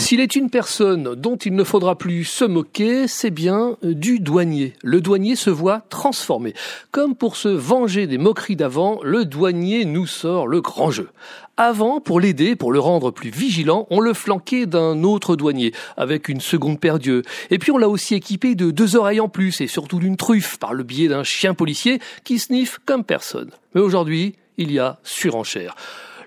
S'il est une personne dont il ne faudra plus se moquer, c'est bien du douanier. Le douanier se voit transformé. Comme pour se venger des moqueries d'avant, le douanier nous sort le grand jeu. Avant, pour l'aider, pour le rendre plus vigilant, on le flanquait d'un autre douanier, avec une seconde paire d'yeux. Et puis on l'a aussi équipé de deux oreilles en plus, et surtout d'une truffe, par le biais d'un chien policier qui sniffe comme personne. Mais aujourd'hui, il y a surenchère.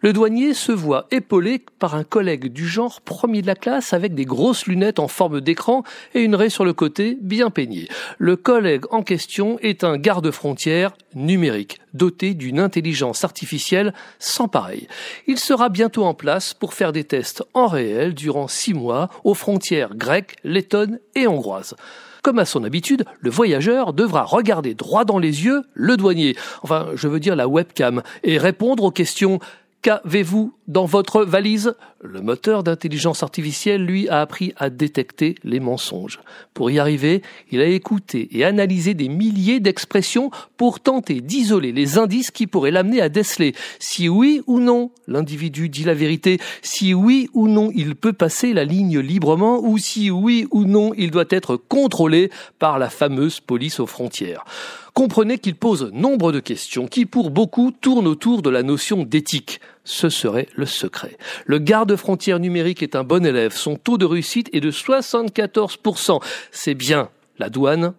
Le douanier se voit épaulé par un collègue du genre premier de la classe avec des grosses lunettes en forme d'écran et une raie sur le côté bien peignée. Le collègue en question est un garde-frontière numérique, doté d'une intelligence artificielle sans pareil. Il sera bientôt en place pour faire des tests en réel durant six mois aux frontières grecques, lettonnes et hongroises. Comme à son habitude, le voyageur devra regarder droit dans les yeux le douanier, enfin je veux dire la webcam, et répondre aux questions Qu'avez-vous dans votre valise? Le moteur d'intelligence artificielle, lui, a appris à détecter les mensonges. Pour y arriver, il a écouté et analysé des milliers d'expressions pour tenter d'isoler les indices qui pourraient l'amener à déceler si oui ou non l'individu dit la vérité, si oui ou non il peut passer la ligne librement, ou si oui ou non il doit être contrôlé par la fameuse police aux frontières. Comprenez qu'il pose nombre de questions qui, pour beaucoup, tournent autour de la notion d'éthique. Ce serait le secret. Le garde-frontière numérique est un bon élève. Son taux de réussite est de 74%. C'est bien. La douane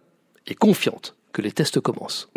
est confiante que les tests commencent.